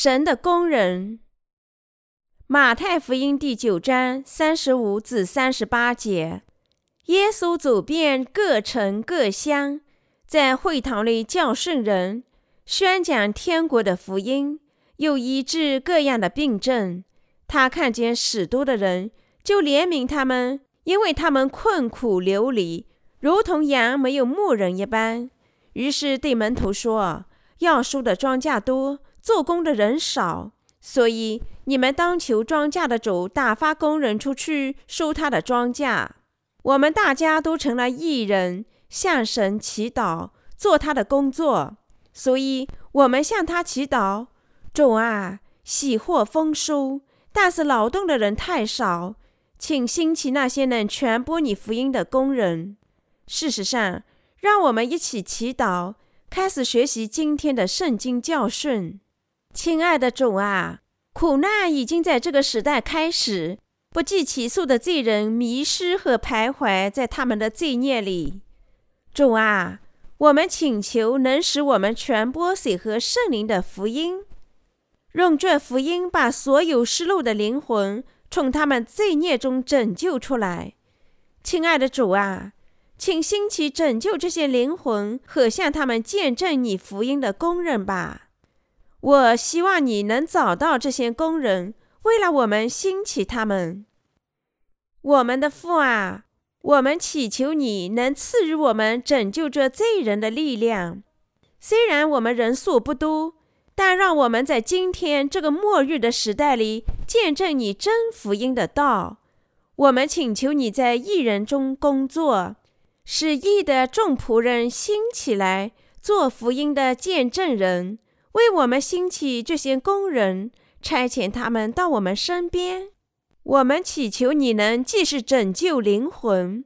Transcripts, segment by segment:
神的工人。马太福音第九章三十五至三十八节，耶稣走遍各城各乡，在会堂里教训人，宣讲天国的福音，又医治各样的病症。他看见许多的人，就怜悯他们，因为他们困苦流离，如同羊没有牧人一般。于是对门徒说：“要收的庄稼多。”做工的人少，所以你们当求庄稼的主打发工人出去收他的庄稼。我们大家都成了艺人，向神祈祷，做他的工作。所以，我们向他祈祷：主啊，喜获丰收，但是劳动的人太少，请兴起那些能传播你福音的工人。事实上，让我们一起祈祷，开始学习今天的圣经教训。亲爱的主啊，苦难已经在这个时代开始，不计其数的罪人迷失和徘徊在他们的罪孽里。主啊，我们请求能使我们传播水和圣灵的福音，用这福音把所有失落的灵魂从他们罪孽中拯救出来。亲爱的主啊，请兴起拯救这些灵魂和向他们见证你福音的工人吧。我希望你能找到这些工人，为了我们兴起他们。我们的父啊，我们祈求你能赐予我们拯救这罪人的力量。虽然我们人数不多，但让我们在今天这个末日的时代里见证你真福音的道。我们请求你在异人中工作，使义的众仆人兴起来做福音的见证人。为我们兴起这些工人，差遣他们到我们身边。我们祈求你能既是拯救灵魂，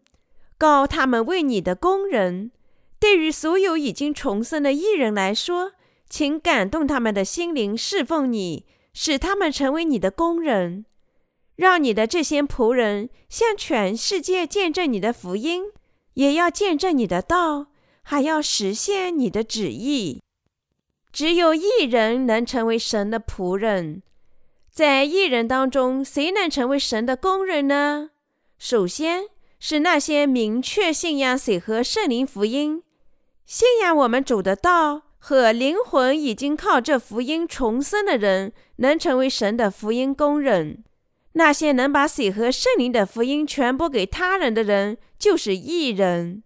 告他们为你的工人。对于所有已经重生的艺人来说，请感动他们的心灵，侍奉你，使他们成为你的工人。让你的这些仆人向全世界见证你的福音，也要见证你的道，还要实现你的旨意。只有一人能成为神的仆人，在一人当中，谁能成为神的工人呢？首先是那些明确信仰水和圣灵福音、信仰我们主的道和灵魂已经靠这福音重生的人，能成为神的福音工人。那些能把水和圣灵的福音传播给他人的人，就是异人。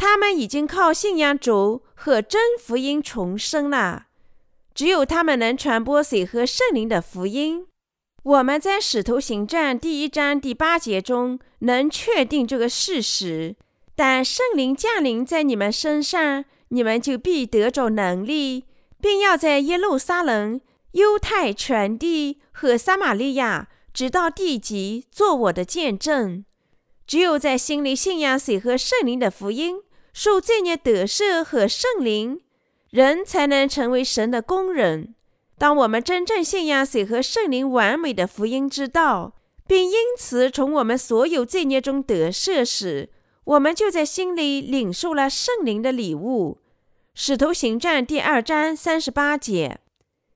他们已经靠信仰主和真福音重生了。只有他们能传播水和圣灵的福音。我们在《使徒行传》第一章第八节中能确定这个事实。但圣灵降临在你们身上，你们就必得着能力，并要在耶路撒冷、犹太全地和撒玛利亚，直到地极，做我的见证。只有在心里信仰水和圣灵的福音。受罪孽得赦和圣灵，人才能成为神的工人。当我们真正信仰水和圣灵完美的福音之道，并因此从我们所有罪孽中得赦时，我们就在心里领受了圣灵的礼物。使徒行传第二章三十八节：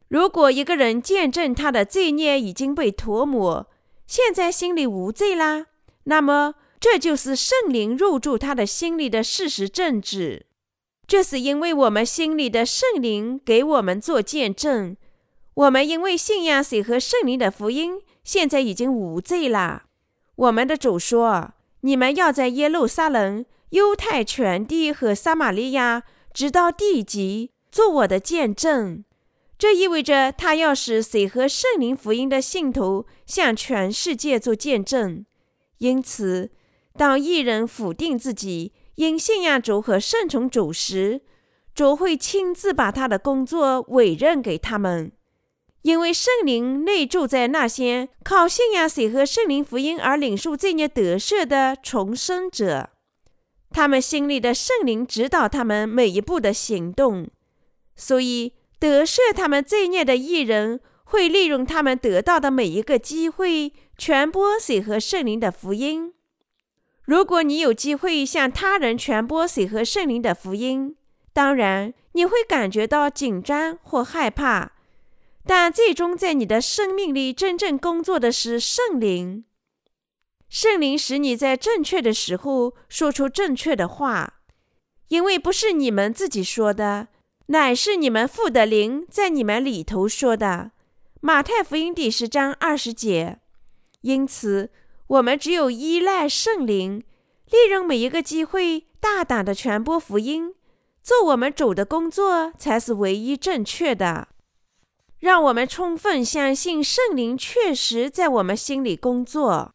如果一个人见证他的罪孽已经被涂抹，现在心里无罪啦，那么。这就是圣灵入住他的心里的事实证据。这是因为我们心里的圣灵给我们做见证。我们因为信仰水和圣灵的福音，现在已经无罪了。我们的主说：“你们要在耶路撒冷、犹太全地和撒玛利亚，直到地极，做我的见证。”这意味着他要使水和圣灵福音的信徒向全世界做见证。因此。当一人否定自己因信仰主和顺从主时，主会亲自把他的工作委任给他们，因为圣灵内住在那些靠信仰水和圣灵福音而领受罪孽得赦的重生者，他们心里的圣灵指导他们每一步的行动，所以得赦他们罪孽的艺人会利用他们得到的每一个机会传播水和圣灵的福音。如果你有机会向他人传播水和圣灵的福音，当然你会感觉到紧张或害怕。但最终在你的生命里真正工作的是圣灵。圣灵使你在正确的时候说出正确的话，因为不是你们自己说的，乃是你们父的灵在你们里头说的。马太福音第十章二十节。因此，我们只有依赖圣灵，利用每一个机会，大胆的传播福音，做我们主的工作，才是唯一正确的。让我们充分相信圣灵确实在我们心里工作。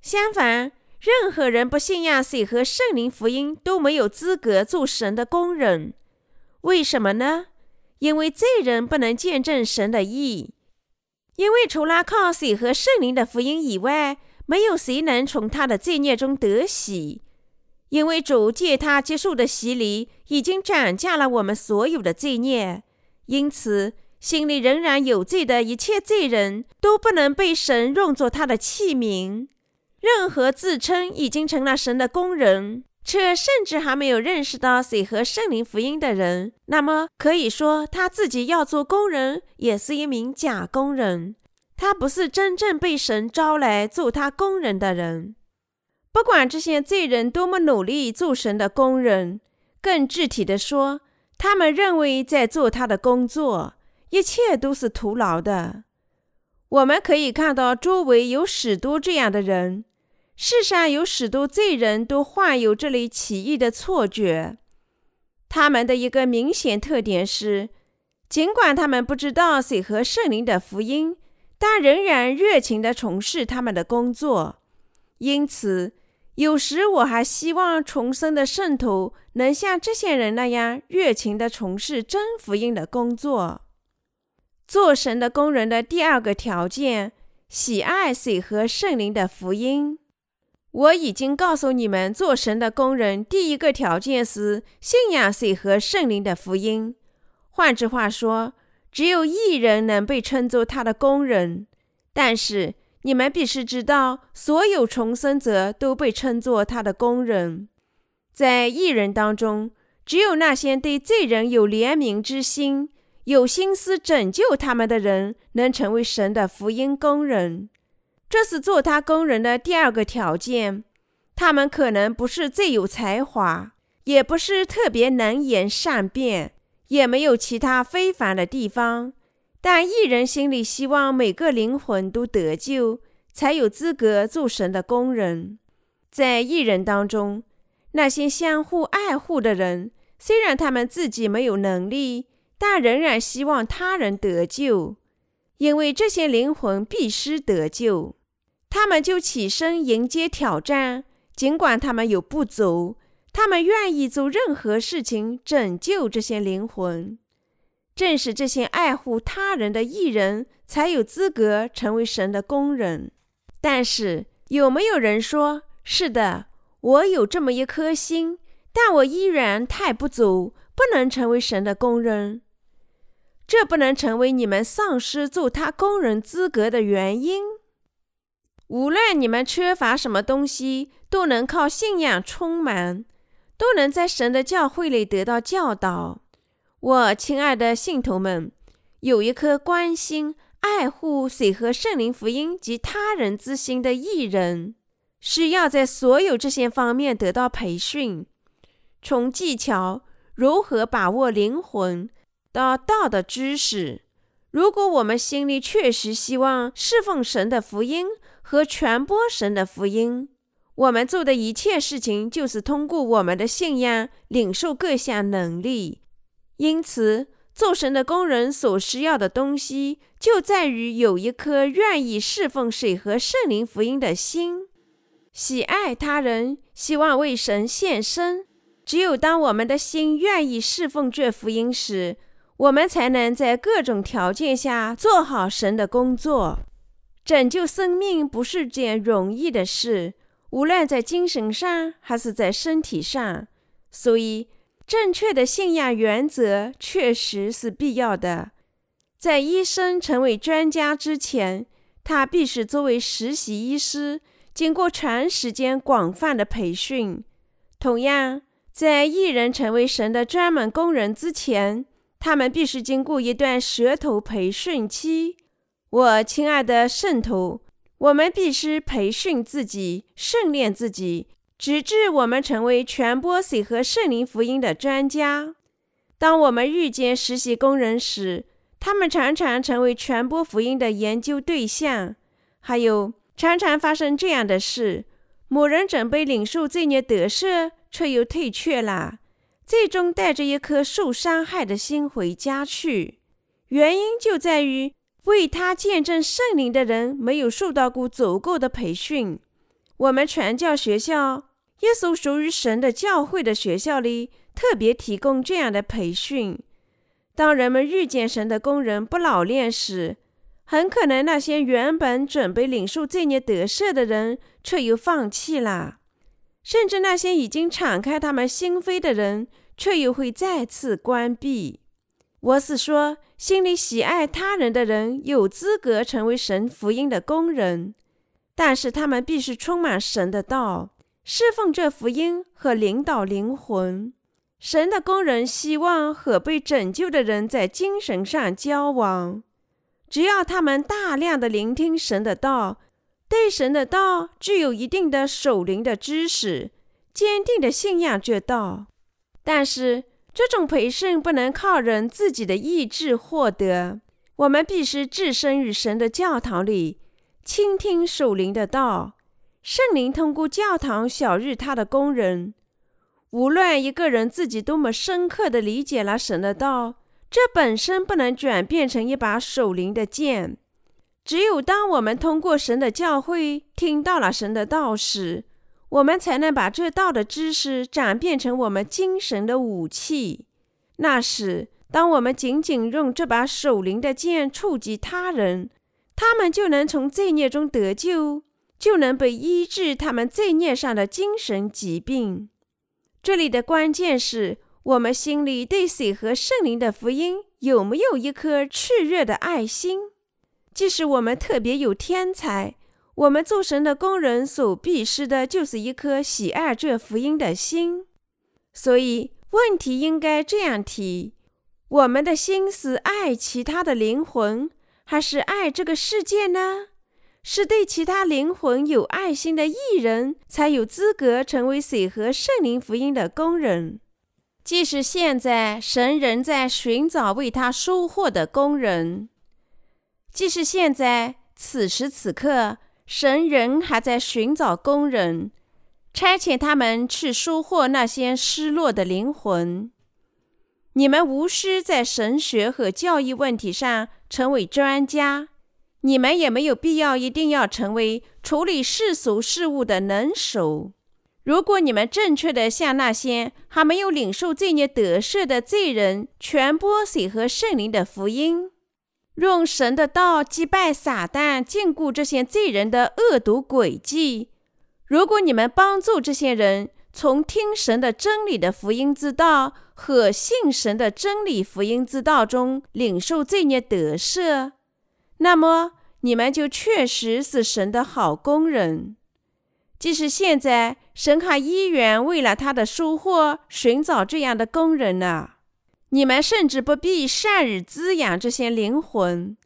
相反，任何人不信仰谁和圣灵福音都没有资格做神的工人。为什么呢？因为罪人不能见证神的义。因为除了靠谁和圣灵的福音以外，没有谁能从他的罪孽中得喜。因为主借他接受的洗礼，已经斩价了我们所有的罪孽。因此，心里仍然有罪的一切罪人都不能被神用作他的器皿。任何自称已经成了神的工人，却甚至还没有认识到谁和圣灵福音的人，那么可以说他自己要做工人，也是一名假工人。他不是真正被神招来做他工人的人。不管这些罪人多么努力做神的工人，更具体的说，他们认为在做他的工作，一切都是徒劳的。我们可以看到周围有许多这样的人。世上有许多罪人都患有这类奇异的错觉。他们的一个明显特点是，尽管他们不知道谁和圣灵的福音，但仍然热情地从事他们的工作。因此，有时我还希望重生的圣徒能像这些人那样热情地从事真福音的工作。做神的工人的第二个条件，喜爱水和圣灵的福音。我已经告诉你们，做神的工人第一个条件是信仰水和圣灵的福音。换句话说，只有一人能被称作他的工人。但是你们必须知道，所有重生者都被称作他的工人。在艺人当中，只有那些对罪人有怜悯之心、有心思拯救他们的人，能成为神的福音工人。这是做他工人的第二个条件。他们可能不是最有才华，也不是特别能言善辩，也没有其他非凡的地方。但一人心里希望每个灵魂都得救，才有资格做神的工人。在一人当中，那些相互爱护的人，虽然他们自己没有能力，但仍然希望他人得救，因为这些灵魂必须得救。他们就起身迎接挑战，尽管他们有不足，他们愿意做任何事情拯救这些灵魂。正是这些爱护他人的艺人，才有资格成为神的工人。但是，有没有人说：“是的，我有这么一颗心，但我依然太不足，不能成为神的工人？”这不能成为你们丧失做他工人资格的原因。无论你们缺乏什么东西，都能靠信仰充满，都能在神的教会里得到教导。我亲爱的信徒们，有一颗关心、爱护水和圣灵福音及他人之心的艺人，是要在所有这些方面得到培训，从技巧如何把握灵魂到道的知识。如果我们心里确实希望侍奉神的福音，和传播神的福音，我们做的一切事情就是通过我们的信仰领受各项能力。因此，做神的工人所需要的东西，就在于有一颗愿意侍奉水和圣灵福音的心，喜爱他人，希望为神献身。只有当我们的心愿意侍奉这福音时，我们才能在各种条件下做好神的工作。拯救生命不是件容易的事，无论在精神上还是在身体上。所以，正确的信仰原则确实是必要的。在医生成为专家之前，他必须作为实习医师，经过长时间、广泛的培训。同样，在艺人成为神的专门工人之前，他们必须经过一段舌头培训期。我亲爱的圣徒，我们必须培训自己，训练自己，直至我们成为传播水和圣灵福音的专家。当我们遇见实习工人时，他们常常成为传播福音的研究对象。还有，常常发生这样的事：某人准备领受罪孽得赦，却又退却了，最终带着一颗受伤害的心回家去。原因就在于。为他见证圣灵的人没有受到过足够的培训。我们传教学校，耶稣属于神的教会的学校里，特别提供这样的培训。当人们遇见神的工人不老练时，很可能那些原本准备领受罪孽得赦的人，却又放弃了；甚至那些已经敞开他们心扉的人，却又会再次关闭。我是说。心里喜爱他人的人有资格成为神福音的工人，但是他们必须充满神的道，侍奉这福音和领导灵魂。神的工人希望和被拯救的人在精神上交往。只要他们大量的聆听神的道，对神的道具有一定的守灵的知识，坚定的信仰这道，但是。这种培训不能靠人自己的意志获得，我们必须置身于神的教堂里，倾听属灵的道。圣灵通过教堂晓日他的工人。无论一个人自己多么深刻地理解了神的道，这本身不能转变成一把属灵的剑。只有当我们通过神的教会听到了神的道时，我们才能把这道的知识转变成我们精神的武器。那时，当我们仅仅用这把守灵的剑触及他人，他们就能从罪孽中得救，就能被医治他们罪孽上的精神疾病。这里的关键是我们心里对水和圣灵的福音有没有一颗炽热的爱心。即使我们特别有天才。我们做神的工人所必失的，就是一颗喜爱这福音的心。所以，问题应该这样提：我们的心是爱其他的灵魂，还是爱这个世界呢？是对其他灵魂有爱心的艺人，才有资格成为水和圣灵福音的工人。即使现在神仍在寻找为他收获的工人，即使现在此时此刻。神人还在寻找工人，差遣他们去收获那些失落的灵魂。你们无需在神学和教育问题上成为专家，你们也没有必要一定要成为处理世俗事务的能手。如果你们正确的向那些还没有领受罪孽得赦的罪人传播水和圣灵的福音。用神的道击败撒旦，禁锢这些罪人的恶毒诡计。如果你们帮助这些人从听神的真理的福音之道和信神的真理福音之道中领受罪孽得赦，那么你们就确实是神的好工人。即使现在神还依然为了他的收获寻找这样的工人呢。你们甚至不必善于滋养这些灵魂，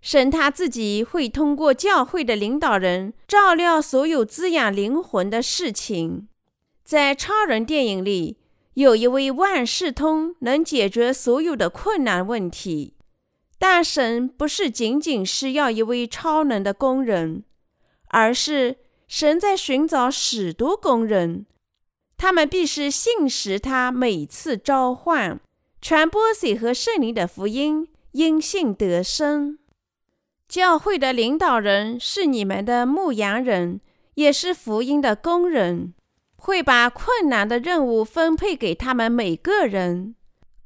神他自己会通过教会的领导人照料所有滋养灵魂的事情。在超人电影里，有一位万事通能解决所有的困难问题，但神不是仅仅是要一位超能的工人，而是神在寻找许多工人，他们必须信实他每次召唤。传播水和圣灵的福音，因信得生。教会的领导人是你们的牧羊人，也是福音的工人，会把困难的任务分配给他们每个人。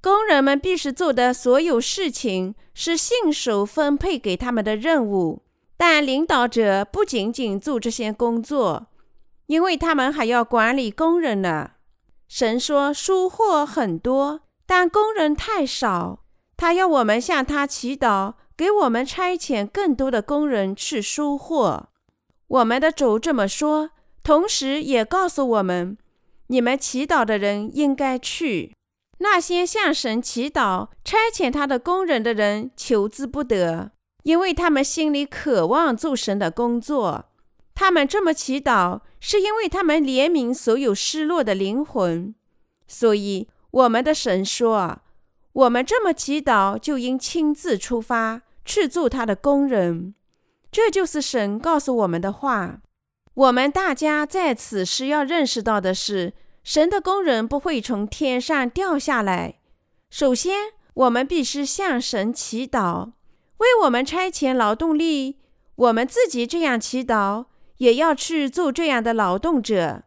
工人们必须做的所有事情是信手分配给他们的任务，但领导者不仅仅做这些工作，因为他们还要管理工人呢。神说收获很多。但工人太少，他要我们向他祈祷，给我们差遣更多的工人去收获。我们的主这么说，同时也告诉我们：你们祈祷的人应该去。那些向神祈祷、差遣他的工人的人求之不得，因为他们心里渴望做神的工作。他们这么祈祷，是因为他们怜悯所有失落的灵魂。所以，我们的神说：“我们这么祈祷，就应亲自出发去做他的工人。”这就是神告诉我们的话。我们大家在此时要认识到的是，神的工人不会从天上掉下来。首先，我们必须向神祈祷，为我们差遣劳动力。我们自己这样祈祷，也要去做这样的劳动者。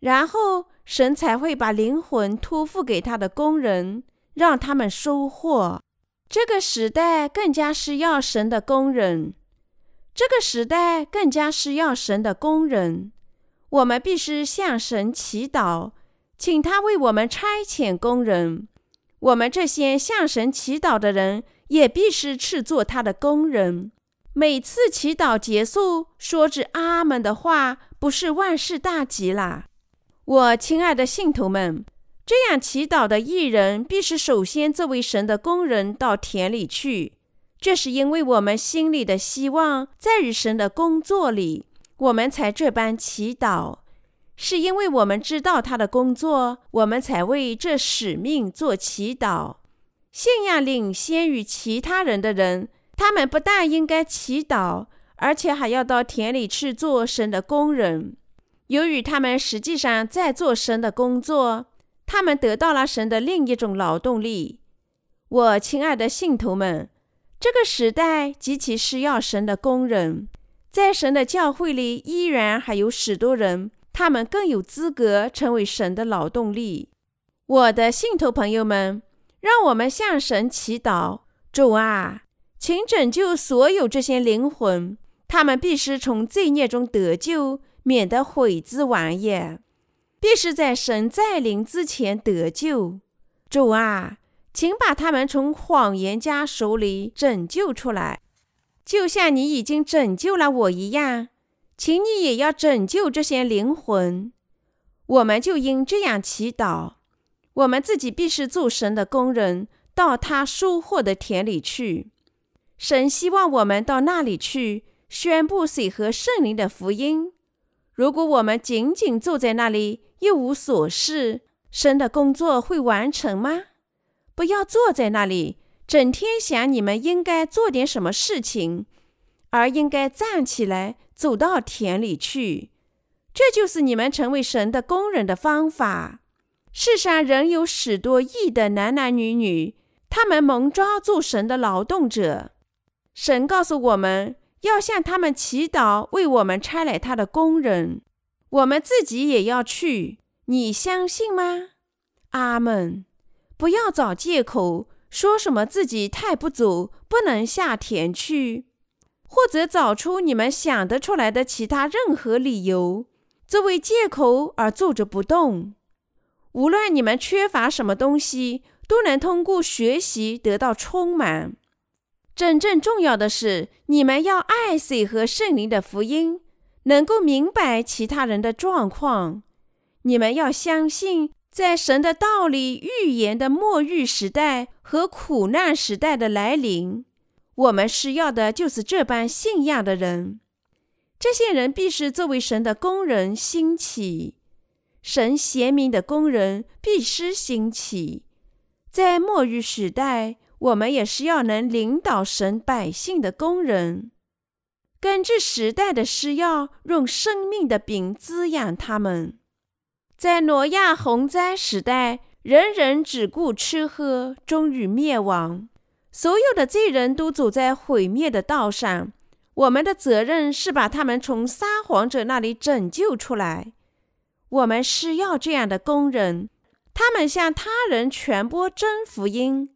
然后，神才会把灵魂托付给他的工人，让他们收获。这个时代更加需要神的工人。这个时代更加需要神的工人，我们必须向神祈祷，请他为我们差遣工人。我们这些向神祈祷的人，也必须去做他的工人。每次祈祷结束，说着阿门的话，不是万事大吉啦。我亲爱的信徒们，这样祈祷的艺人，必是首先作为神的工人到田里去。这是因为我们心里的希望在于神的工作里，我们才这般祈祷；是因为我们知道他的工作，我们才为这使命做祈祷。信仰领先于其他人的人，他们不但应该祈祷，而且还要到田里去做神的工人。由于他们实际上在做神的工作，他们得到了神的另一种劳动力。我亲爱的信徒们。这个时代极其需要神的工人，在神的教会里依然还有许多人，他们更有资格成为神的劳动力。我的信徒朋友们，让我们向神祈祷：主啊，请拯救所有这些灵魂，他们必须从罪孽中得救，免得毁之完也；必须在神再临之前得救。主啊。请把他们从谎言家手里拯救出来，就像你已经拯救了我一样。请你也要拯救这些灵魂。我们就应这样祈祷：我们自己必是做神的工人，到他收获的田里去。神希望我们到那里去宣布水和圣灵的福音。如果我们仅仅坐在那里一无所事，神的工作会完成吗？不要坐在那里，整天想你们应该做点什么事情，而应该站起来走到田里去。这就是你们成为神的工人的方法。世上仍有许多义的男男女女，他们蒙召做神的劳动者。神告诉我们要向他们祈祷，为我们差来他的工人。我们自己也要去，你相信吗？阿门。不要找借口，说什么自己太不足，不能下田去，或者找出你们想得出来的其他任何理由作为借口而坐着不动。无论你们缺乏什么东西，都能通过学习得到充满。真正重要的是，你们要爱水和圣灵的福音，能够明白其他人的状况。你们要相信。在神的道理预言的末日时代和苦难时代的来临，我们需要的就是这般信仰的人。这些人必是作为神的工人兴起，神贤明的工人必须兴起。在末日时代，我们也是要能领导神百姓的工人，根据时代的需要，用生命的饼滋养他们。在挪亚洪灾时代，人人只顾吃喝，终于灭亡。所有的罪人都走在毁灭的道上。我们的责任是把他们从撒谎者那里拯救出来。我们需要这样的工人，他们向他人传播真福音，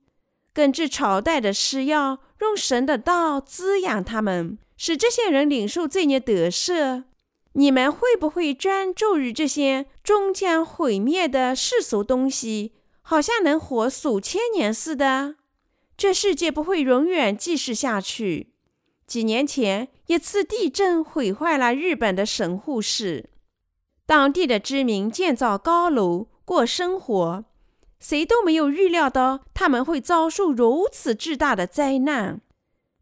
根据朝代的需要，用神的道滋养他们，使这些人领受罪孽得赦。你们会不会专注于这些终将毁灭的世俗东西，好像能活数千年似的？这世界不会永远继续下去。几年前，一次地震毁坏了日本的神户市，当地的居民建造高楼过生活。谁都没有预料到他们会遭受如此巨大的灾难。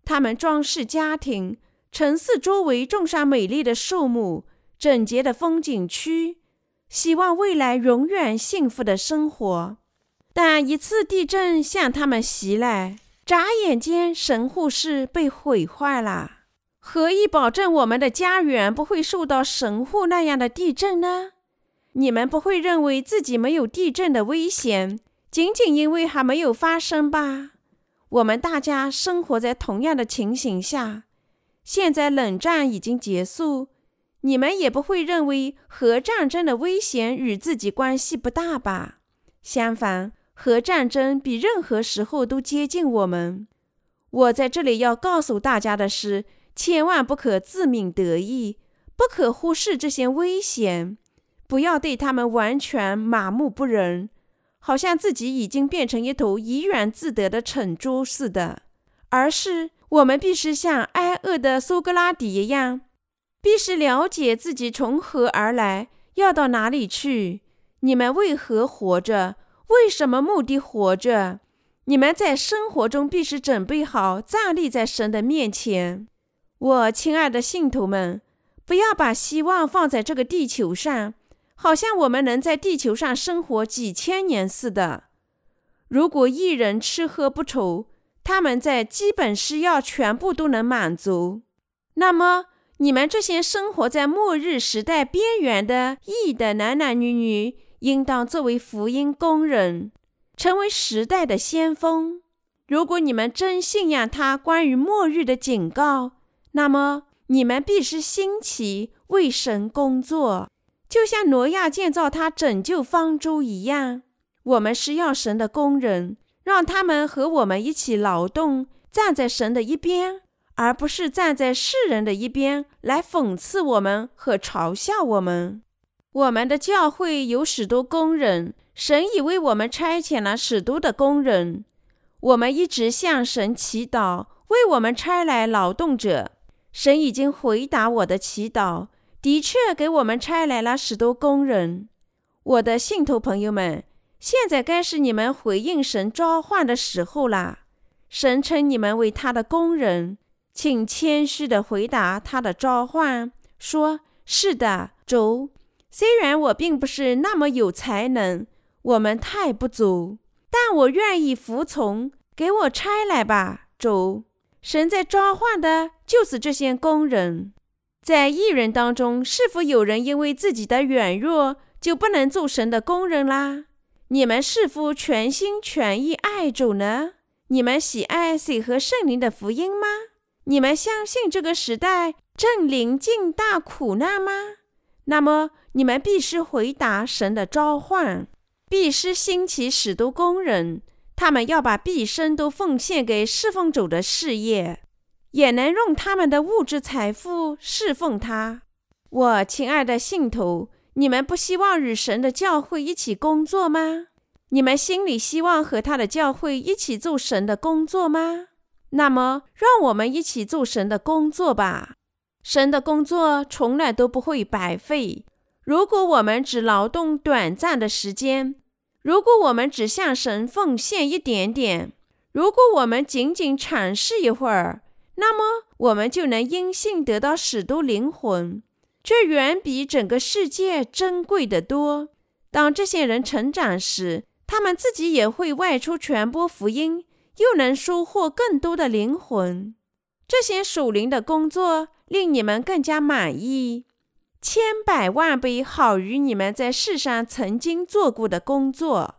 他们装饰家庭，城市周围种上美丽的树木、整洁的风景区，希望未来永远幸福的生活。但一次地震向他们袭来，眨眼间神户市被毁坏了。何以保证我们的家园不会受到神户那样的地震呢？你们不会认为自己没有地震的危险，仅仅因为还没有发生吧？我们大家生活在同样的情形下。现在冷战已经结束，你们也不会认为核战争的危险与自己关系不大吧？相反，核战争比任何时候都接近我们。我在这里要告诉大家的是，千万不可自命得意，不可忽视这些危险，不要对他们完全麻木不仁。好像自己已经变成一头怡然自得的蠢猪似的，而是我们必须像挨饿的苏格拉底一样，必须了解自己从何而来，要到哪里去。你们为何活着？为什么目的活着？你们在生活中必须准备好站立在神的面前。我亲爱的信徒们，不要把希望放在这个地球上。好像我们能在地球上生活几千年似的。如果一人吃喝不愁，他们在基本需要全部都能满足，那么你们这些生活在末日时代边缘的异的男男女女，应当作为福音工人，成为时代的先锋。如果你们真信仰他关于末日的警告，那么你们必须兴起为神工作。就像挪亚建造他拯救方舟一样，我们是要神的工人，让他们和我们一起劳动，站在神的一边，而不是站在世人的一边来讽刺我们和嘲笑我们。我们的教会有许多工人，神已为我们差遣了许多的工人。我们一直向神祈祷，为我们差来劳动者。神已经回答我的祈祷。的确，给我们差来了许多工人。我的信徒朋友们，现在该是你们回应神召唤的时候了。神称你们为他的工人，请谦虚地回答他的召唤，说：“是的，主。虽然我并不是那么有才能，我们太不足，但我愿意服从。给我差来吧，主。神在召唤的就是这些工人。”在艺人当中，是否有人因为自己的软弱就不能做神的工人啦？你们是否全心全意爱主呢？你们喜爱水和圣灵的福音吗？你们相信这个时代正临近大苦难吗？那么你们必须回答神的召唤，必须兴起许多工人，他们要把毕生都奉献给侍奉主的事业。也能用他们的物质财富侍奉他。我亲爱的信徒，你们不希望与神的教会一起工作吗？你们心里希望和他的教会一起做神的工作吗？那么，让我们一起做神的工作吧。神的工作从来都不会白费。如果我们只劳动短暂的时间，如果我们只向神奉献一点点，如果我们仅仅尝试一会儿，那么，我们就能因信得到许多灵魂，这远比整个世界珍贵的多。当这些人成长时，他们自己也会外出传播福音，又能收获更多的灵魂。这些属灵的工作令你们更加满意，千百万倍好于你们在世上曾经做过的工作。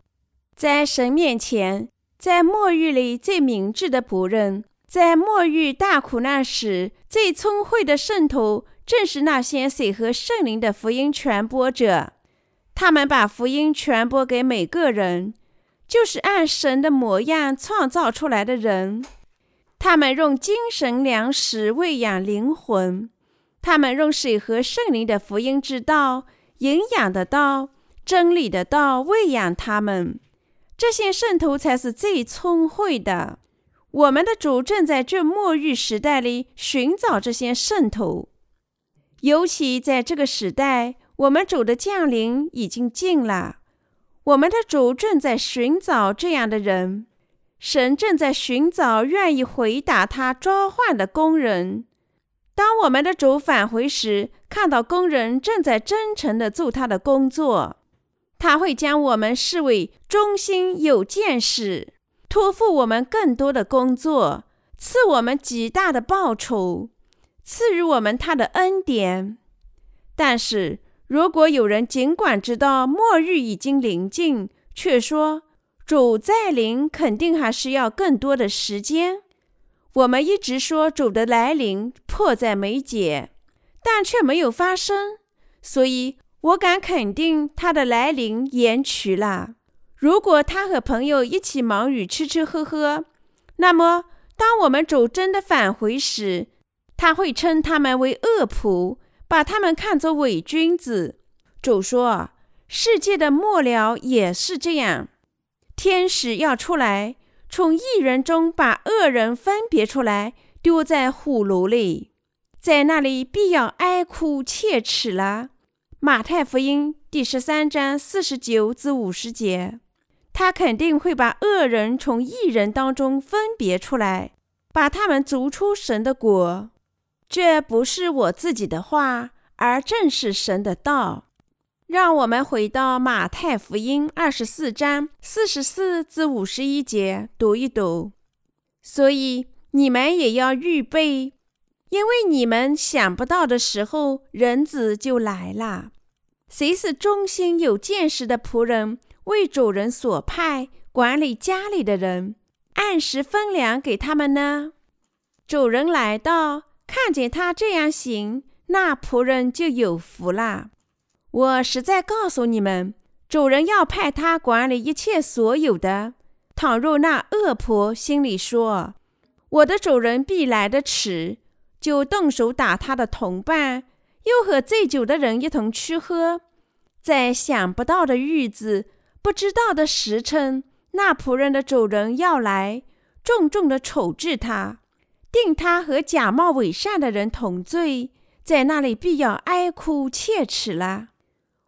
在神面前，在末日里最明智的仆人。在末日大苦难时，最聪慧的圣徒正是那些水和圣灵的福音传播者。他们把福音传播给每个人，就是按神的模样创造出来的人。他们用精神粮食喂养灵魂，他们用水和圣灵的福音之道、营养的道、真理的道喂养他们。这些圣徒才是最聪慧的。我们的主正在这末日时代里寻找这些圣徒，尤其在这个时代，我们主的降临已经近了。我们的主正在寻找这样的人，神正在寻找愿意回答他召唤的工人。当我们的主返回时，看到工人正在真诚地做他的工作，他会将我们视为忠心有见识，托付我们更多的工作，赐我们极大的报酬，赐予我们他的恩典。但是，如果有人尽管知道末日已经临近，却说主再临肯定还是要更多的时间，我们一直说主的来临迫在眉睫，但却没有发生，所以我敢肯定他的来临延迟了。如果他和朋友一起忙于吃吃喝喝，那么当我们主真的返回时，他会称他们为恶仆。把他们看作伪君子。主说：“世界的末了也是这样，天使要出来，从一人中把恶人分别出来，丢在火炉里，在那里必要哀哭切齿了。”马太福音第十三章四十九至五十节，他肯定会把恶人从异人当中分别出来，把他们逐出神的国。这不是我自己的话，而正是神的道。让我们回到马太福音二十四章四十四至五十一节读一读。所以你们也要预备，因为你们想不到的时候，人子就来了。谁是忠心有见识的仆人，为主人所派管理家里的人，按时分粮给他们呢？主人来到。看见他这样行，那仆人就有福了。我实在告诉你们，主人要派他管理一切所有的。倘若那恶婆心里说：“我的主人必来得迟”，就动手打他的同伴，又和醉酒的人一同吃喝，在想不到的日子、不知道的时辰，那仆人的主人要来，重重的处置他。定他和假冒伪善的人同罪，在那里必要哀哭切齿了。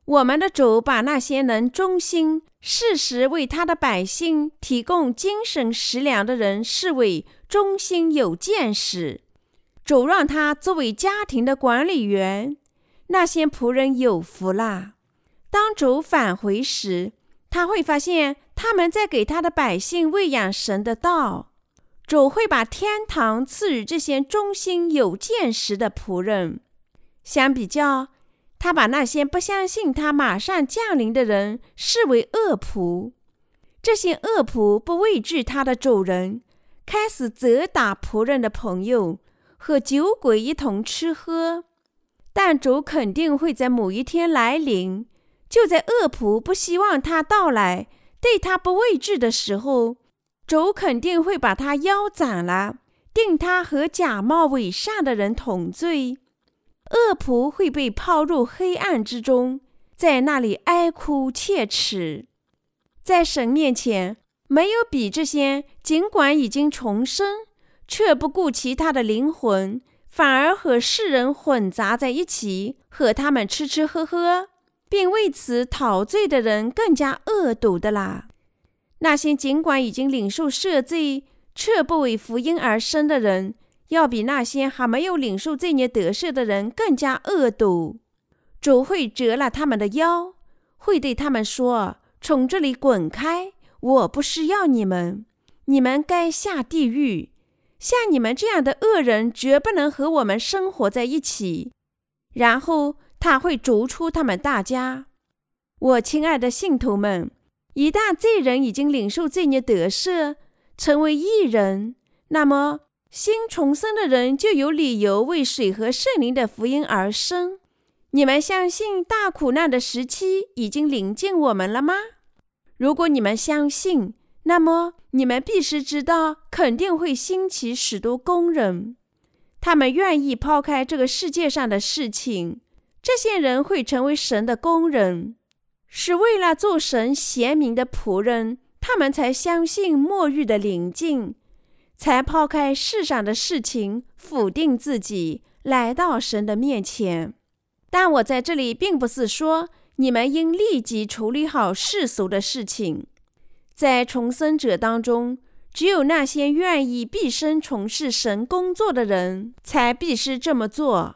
我们的主把那些能忠心、适时为他的百姓提供精神食粮的人视为忠心有见识。主让他作为家庭的管理员，那些仆人有福了。当主返回时，他会发现他们在给他的百姓喂养神的道。主会把天堂赐予这些忠心有见识的仆人。相比较，他把那些不相信他马上降临的人视为恶仆。这些恶仆不畏惧他的主人，开始责打仆人的朋友，和酒鬼一同吃喝。但主肯定会在某一天来临，就在恶仆不希望他到来、对他不畏惧的时候。主肯定会把他腰斩了，定他和假冒伪善的人同罪。恶仆会被抛入黑暗之中，在那里哀哭切齿。在神面前，没有比这些尽管已经重生，却不顾其他的灵魂，反而和世人混杂在一起，和他们吃吃喝喝，并为此陶醉的人更加恶毒的啦。那些尽管已经领受赦罪，却不为福音而生的人，要比那些还没有领受罪孽得赦的人更加恶毒。主会折了他们的腰，会对他们说：“从这里滚开！我不是要你们，你们该下地狱。像你们这样的恶人，绝不能和我们生活在一起。”然后他会逐出他们大家。我亲爱的信徒们。一旦罪人已经领受罪孽得赦，成为义人，那么新重生的人就有理由为水和圣灵的福音而生。你们相信大苦难的时期已经临近我们了吗？如果你们相信，那么你们必须知道，肯定会兴起许多工人，他们愿意抛开这个世界上的事情。这些人会成为神的工人。是为了做神贤明的仆人，他们才相信末日的临近，才抛开世上的事情，否定自己，来到神的面前。但我在这里并不是说你们应立即处理好世俗的事情。在重生者当中，只有那些愿意毕生从事神工作的人，才必须这么做。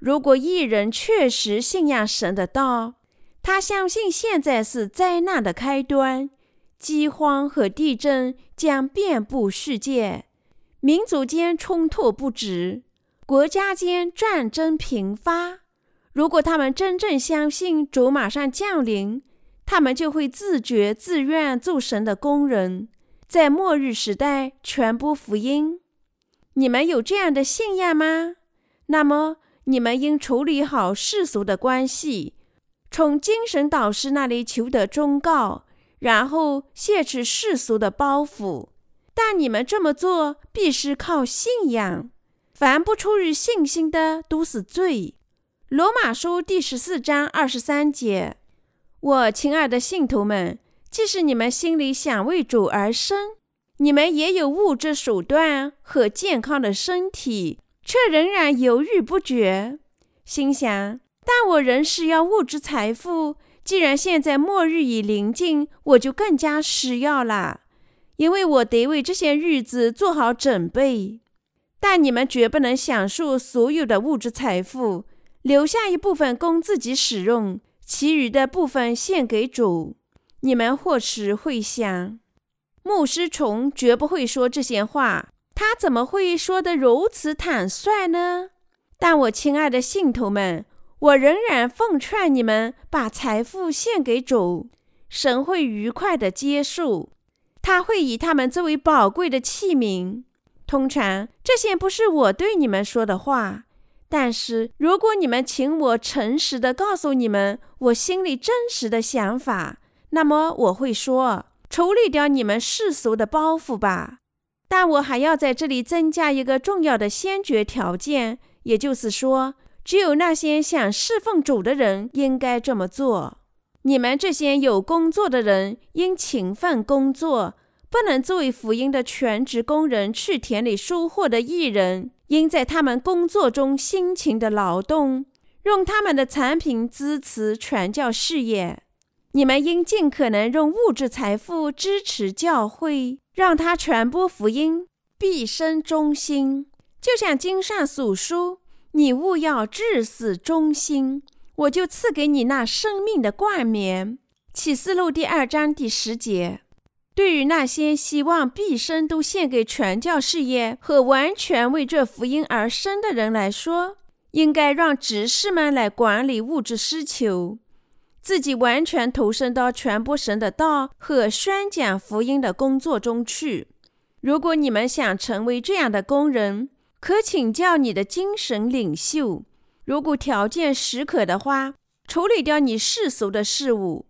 如果一人确实信仰神的道，他相信现在是灾难的开端，饥荒和地震将遍布世界，民族间冲突不止，国家间战争频发。如果他们真正相信主马上降临，他们就会自觉自愿做神的工人，在末日时代传播福音。你们有这样的信仰吗？那么，你们应处理好世俗的关系，从精神导师那里求得忠告，然后卸去世俗的包袱。但你们这么做必须靠信仰。凡不出于信心的，都是罪。罗马书第十四章二十三节：我亲爱的信徒们，即使你们心里想为主而生，你们也有物质手段和健康的身体，却仍然犹豫不决，心想：但我仍需要物质财富。既然现在末日已临近，我就更加需要了，因为我得为这些日子做好准备。但你们绝不能享受所有的物质财富。留下一部分供自己使用，其余的部分献给主。你们或许会想，牧师虫绝不会说这些话，他怎么会说得如此坦率呢？但我亲爱的信徒们，我仍然奉劝你们把财富献给主，神会愉快地接受，他会以他们作为宝贵的器皿。通常，这些不是我对你们说的话。但是，如果你们请我诚实的告诉你们我心里真实的想法，那么我会说：处理掉你们世俗的包袱吧。但我还要在这里增加一个重要的先决条件，也就是说，只有那些想侍奉主的人应该这么做。你们这些有工作的人应勤奋工作，不能作为福音的全职工人去田里收获的艺人。应在他们工作中辛勤的劳动，用他们的产品支持传教事业。你们应尽可能用物质财富支持教会，让他传播福音，毕生忠心。就像经上所书：“你务要至死忠心，我就赐给你那生命的冠冕。”启示录第二章第十节。对于那些希望毕生都献给传教事业和完全为这福音而生的人来说，应该让执事们来管理物质需求，自己完全投身到传播神的道和宣讲福音的工作中去。如果你们想成为这样的工人，可请教你的精神领袖。如果条件许可的话，处理掉你世俗的事物。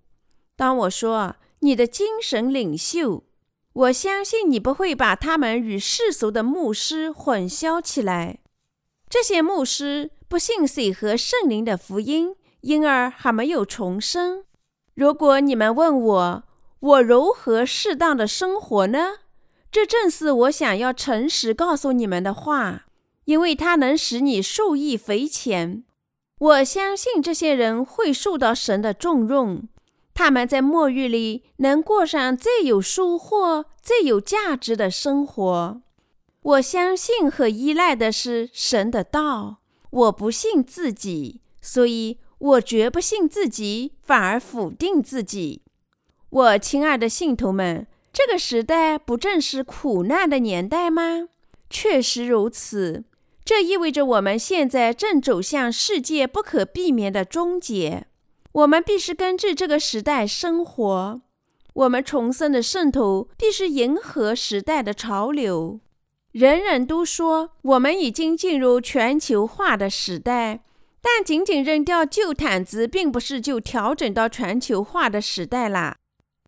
当我说。你的精神领袖，我相信你不会把他们与世俗的牧师混淆起来。这些牧师不信水和圣灵的福音，因而还没有重生。如果你们问我，我如何适当的生活呢？这正是我想要诚实告诉你们的话，因为它能使你受益匪浅。我相信这些人会受到神的重用。他们在末日里能过上最有收获、最有价值的生活。我相信和依赖的是神的道。我不信自己，所以我绝不信自己，反而否定自己。我亲爱的信徒们，这个时代不正是苦难的年代吗？确实如此。这意味着我们现在正走向世界不可避免的终结。我们必须根据这个时代生活。我们重生的圣徒必须迎合时代的潮流。人人都说我们已经进入全球化的时代，但仅仅扔掉旧毯子，并不是就调整到全球化的时代啦。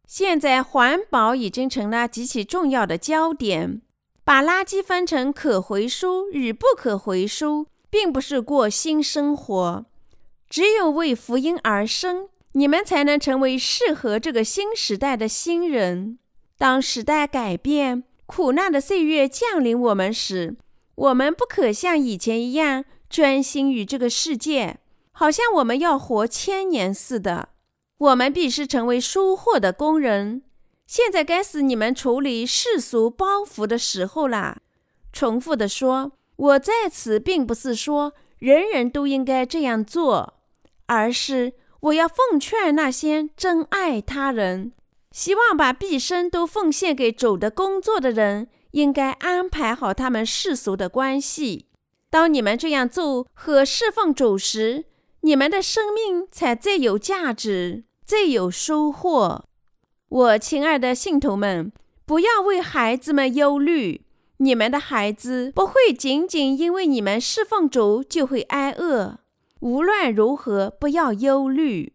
现在环保已经成了极其重要的焦点。把垃圾分成可回收与不可回收，并不是过新生活。只有为福音而生，你们才能成为适合这个新时代的新人。当时代改变、苦难的岁月降临我们时，我们不可像以前一样专心于这个世界，好像我们要活千年似的。我们必是成为收获的工人。现在该是你们处理世俗包袱的时候啦。重复的说，我在此并不是说人人都应该这样做，而是我要奉劝那些真爱他人、希望把毕生都奉献给主的工作的人，应该安排好他们世俗的关系。当你们这样做和侍奉主时，你们的生命才最有价值。最有收获，我亲爱的信徒们，不要为孩子们忧虑。你们的孩子不会仅仅因为你们侍奉主就会挨饿。无论如何，不要忧虑。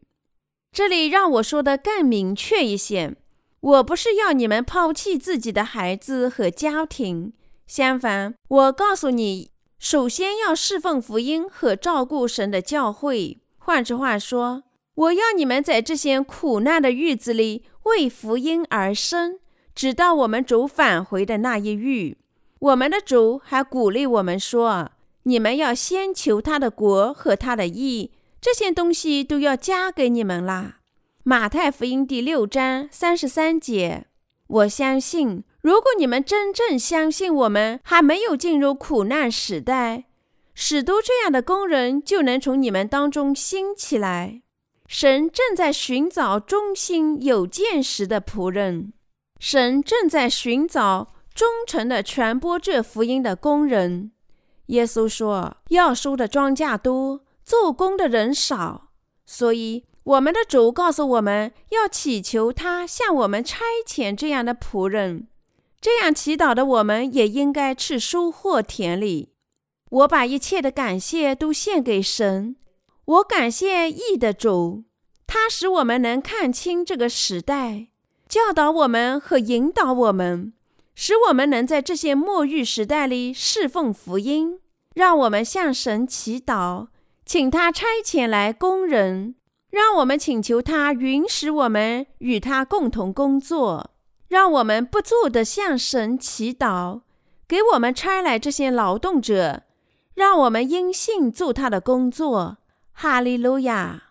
这里让我说的更明确一些：我不是要你们抛弃自己的孩子和家庭，相反，我告诉你，首先要侍奉福音和照顾神的教会。换句话说。我要你们在这些苦难的日子里为福音而生，直到我们主返回的那一日。我们的主还鼓励我们说：“你们要先求他的国和他的义，这些东西都要加给你们啦。”马太福音第六章三十三节。我相信，如果你们真正相信我们还没有进入苦难时代，使都这样的工人就能从你们当中兴起来。神正在寻找忠心有见识的仆人，神正在寻找忠诚的传播这福音的工人。耶稣说：“要收的庄稼多，做工的人少，所以我们的主告诉我们要祈求他向我们差遣这样的仆人。这样祈祷的我们也应该去收获田里。我把一切的感谢都献给神。”我感谢义的主，他使我们能看清这个时代，教导我们和引导我们，使我们能在这些末日时代里侍奉福音。让我们向神祈祷，请他差遣来工人，让我们请求他允许我们与他共同工作。让我们不住地向神祈祷，给我们差来这些劳动者，让我们因信做他的工作。哈利路亚。